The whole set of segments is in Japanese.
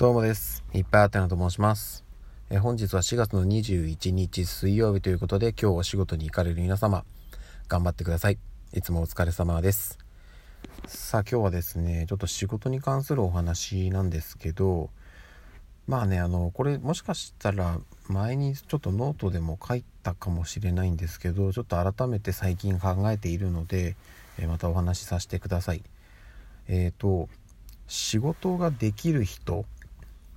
どうもです。いっぱいあてなと申します。え本日は4月の21日水曜日ということで今日お仕事に行かれる皆様頑張ってください。いつもお疲れ様です。さあ今日はですね、ちょっと仕事に関するお話なんですけど、まあね、あの、これもしかしたら前にちょっとノートでも書いたかもしれないんですけど、ちょっと改めて最近考えているので、えまたお話しさせてください。えっ、ー、と、仕事ができる人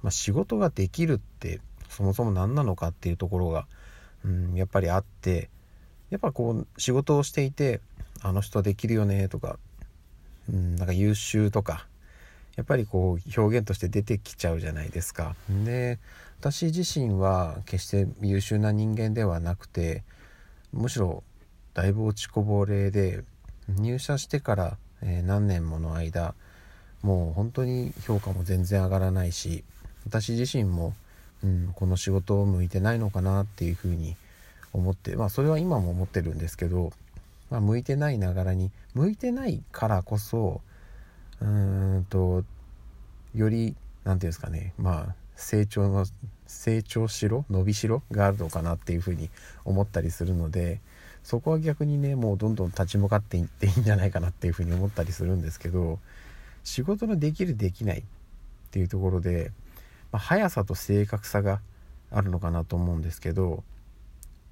まあ、仕事ができるってそもそも何なのかっていうところが、うん、やっぱりあってやっぱこう仕事をしていてあの人できるよねとか、うん、なんか優秀とかやっぱりこう表現として出てきちゃうじゃないですか。で私自身は決して優秀な人間ではなくてむしろだいぶ落ちこぼれで入社してから、え何年もの間もう本当に評価も全然上がらないし私自身も、うん、この仕事を向いてないのかなっていうふうに思ってまあそれは今も思ってるんですけど、まあ、向いてないながらに向いてないからこそうーんとより何て言うんですかねまあ成長の成長しろ伸びしろがあるのかなっていうふうに思ったりするのでそこは逆にねもうどんどん立ち向かっていっていいんじゃないかなっていうふうに思ったりするんですけど仕事のできるできないっていうところでまあ、速さと正確さがあるのかなと思うんですけど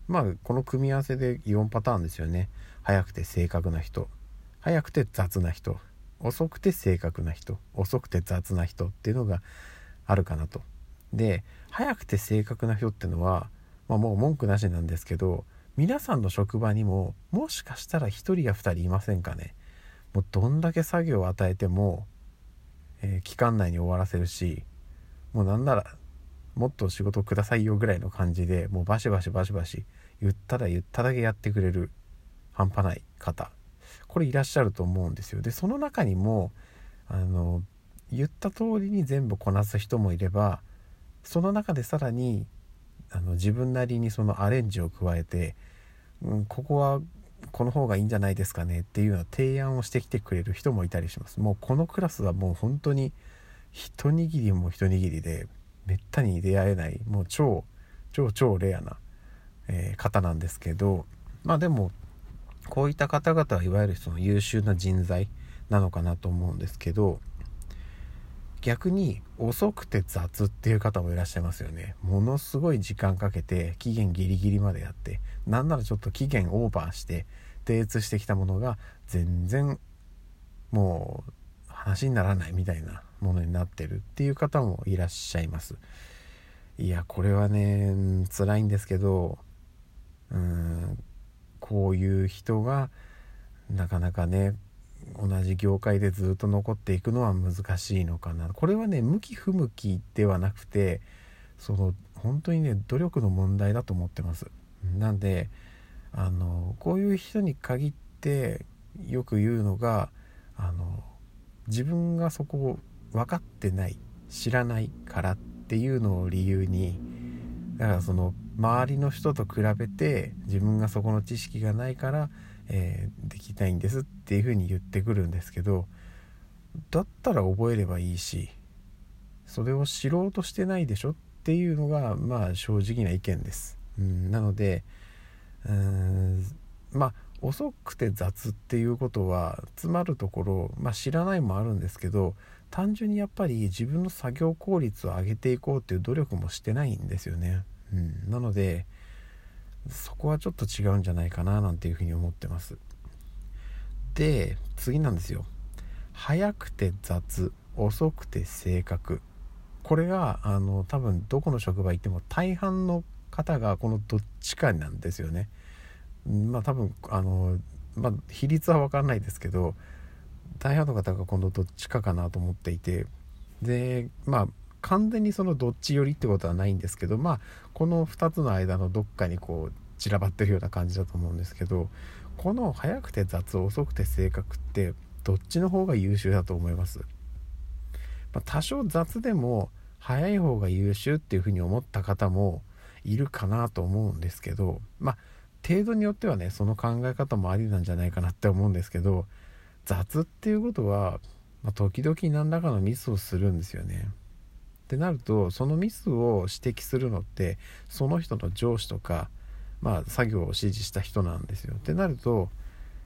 まあこの組み合わせで4パターンですよね。速くて正確な人速くて雑な人遅くて正確な人遅くて雑な人っていうのがあるかなと。で速くて正確な人ってのは、まあ、もう文句なしなんですけど皆さんの職場にももしかしたら1人や2人いませんかね。もうどんだけ作業を与えても、えー、期間内に終わらせるしもうなんならもっと仕事くださいよぐらいの感じでもうバシバシバシバシ言ったら言っただけやってくれる半端ない方。これいらっしゃると思うんですよ。でその中にもあの言った通りに全部こなす人もいればその中でさらにあの自分なりにそのアレンジを加えて、うん、ここはこの方がいいんじゃないですかねっていうような提案をしてきてくれる人もいたりします。もうこのクラスはもう本当に一握りも一握りでめったに出会えないもう超超超レアな、えー、方なんですけどまあでもこういった方々はいわゆるその優秀な人材なのかなと思うんですけど逆に遅くて雑っていう方もいらっしゃいますよね。ものすごい時間かけて期限ギリギリまでやってなんならちょっと期限オーバーして提出してきたものが全然もう話にならないみたいなものになってるっていう方もいらっしゃいます。いやこれはね辛いんですけどうんこういう人がなかなかね同じ業界でずっと残っていくのは難しいのかな。これはね向き不向きではなくてその本当にね努力の問題だと思ってます。なんであのこういう人に限ってよく言うのがあの自分がそこを分かってない知らないからっていうのを理由にだからその周りの人と比べて自分がそこの知識がないから、えー、できないんですっていうふうに言ってくるんですけどだったら覚えればいいしそれを知ろうとしてないでしょっていうのがまあ正直な意見です。うん、なのでうんまあ遅くて雑っていうことは詰まるところ、まあ、知らないもあるんですけど単純にやっぱり自分の作業効率を上げていこうっていう努力もしてないんですよね。うん、なのでそこはちょっと違うんじゃないかななんていうふうに思ってます。で次なんですよ。早くて雑遅くて正確これがあの多分どこの職場行っても大半の方がこのどっちかなんですよね。まあ多分あの、まあ、比率は分かんないですけど大半の方が今度どっちかかなと思っていてでまあ完全にそのどっち寄りってことはないんですけどまあこの2つの間のどっかにこう散らばってるような感じだと思うんですけどこの早くて雑遅くて正確ってどっちの方が優秀だと思います、まあ、多少雑でも早い方が優秀っていうふうに思った方もいるかなと思うんですけどまあ程度によってはねその考え方もありなんじゃないかなって思うんですけど雑っていうことは、まあ、時々何らかのミスをするんですよねってなるとそのミスを指摘するのってその人の上司とか、まあ、作業を指示した人なんですよ。ってなると、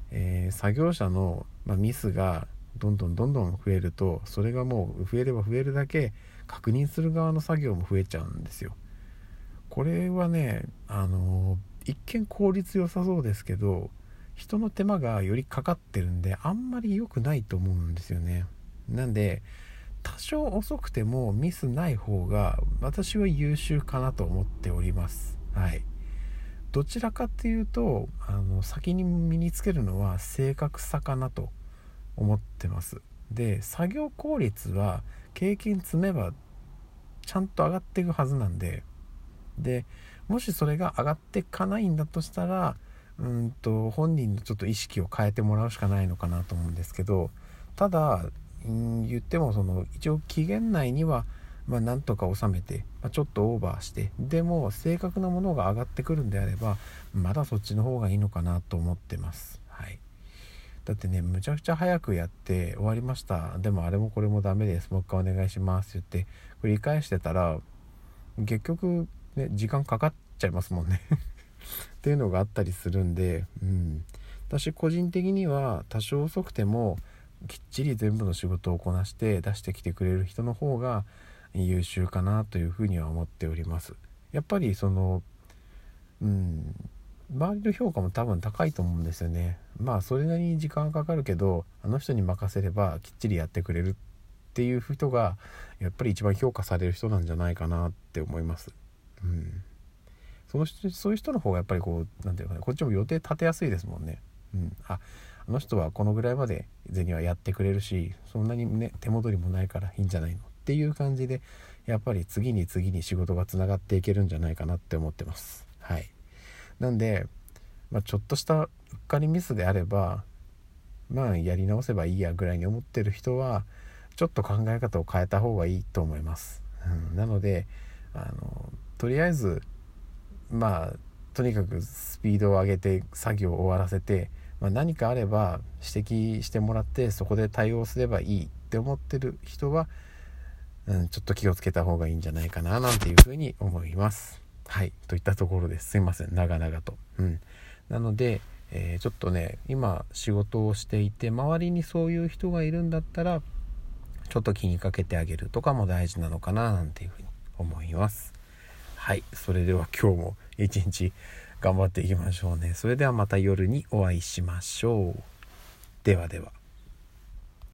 えー、作業者の、まあ、ミスがどんどんどんどん増えるとそれがもう増えれば増えるだけ確認する側の作業も増えちゃうんですよ。これはねあの一見効率良さそうですけど人の手間がよりかかってるんであんまり良くないと思うんですよね。なんで多少遅くてもミスない方が私は優秀かなと思っております。はい。どちらかっていうとあの先に身につけるのは正確さかなと思ってますで作業効率は経験積めばちゃんと上がっていくはずなんででもしそれが上がってかないんだとしたらうんと本人のちょっと意識を変えてもらうしかないのかなと思うんですけどただ、うん、言ってもその一応期限内にはまあ、なんとか収めて、まあ、ちょっとオーバーしてでも正確なものが上がってくるんであればまだそっちの方がいいのかなと思ってます。はい。だってねむちゃくちゃ早くやって終わりました。でもあれもこれもダメです。もう一回お願いします。って言って繰り返してたら結局ね時間かかっちゃいますもんね。っていうのがあったりするんでうん。私個人的には多少遅くてもきっちり全部の仕事をこなして出してきてくれる人の方が優秀かなというふうには思っております。やっぱりそのうん。周りの評価も多分高いと思うんですよね。まあそれなりに時間かかるけどあの人に任せればきっちりやってくれるっていう人がやっぱり一番評価される人なんじゃないかなって思います。うん。その人そういう人の方がやっぱりこう何て言うかねこっちも予定立てやすいですもんね。うん。ああの人はこのぐらいまで銭はやってくれるしそんなにね手戻りもないからいいんじゃないのっていう感じでやっぱり次に次に仕事がつながっていけるんじゃないかなって思ってます。はい。なんで、まあ、ちょっとしたうっかりミスであればまあやり直せばいいやぐらいに思ってる人はちょっと考え方を変えた方がいいと思います、うん、なのであのとりあえずまあとにかくスピードを上げて作業を終わらせて、まあ、何かあれば指摘してもらってそこで対応すればいいって思ってる人は、うん、ちょっと気をつけた方がいいんじゃないかななんていうふうに思います。はい。といったところです。すいません。長々と。うん。なので、えー、ちょっとね、今仕事をしていて、周りにそういう人がいるんだったら、ちょっと気にかけてあげるとかも大事なのかな、なんていうふうに思います。はい。それでは今日も一日頑張っていきましょうね。それではまた夜にお会いしましょう。ではでは。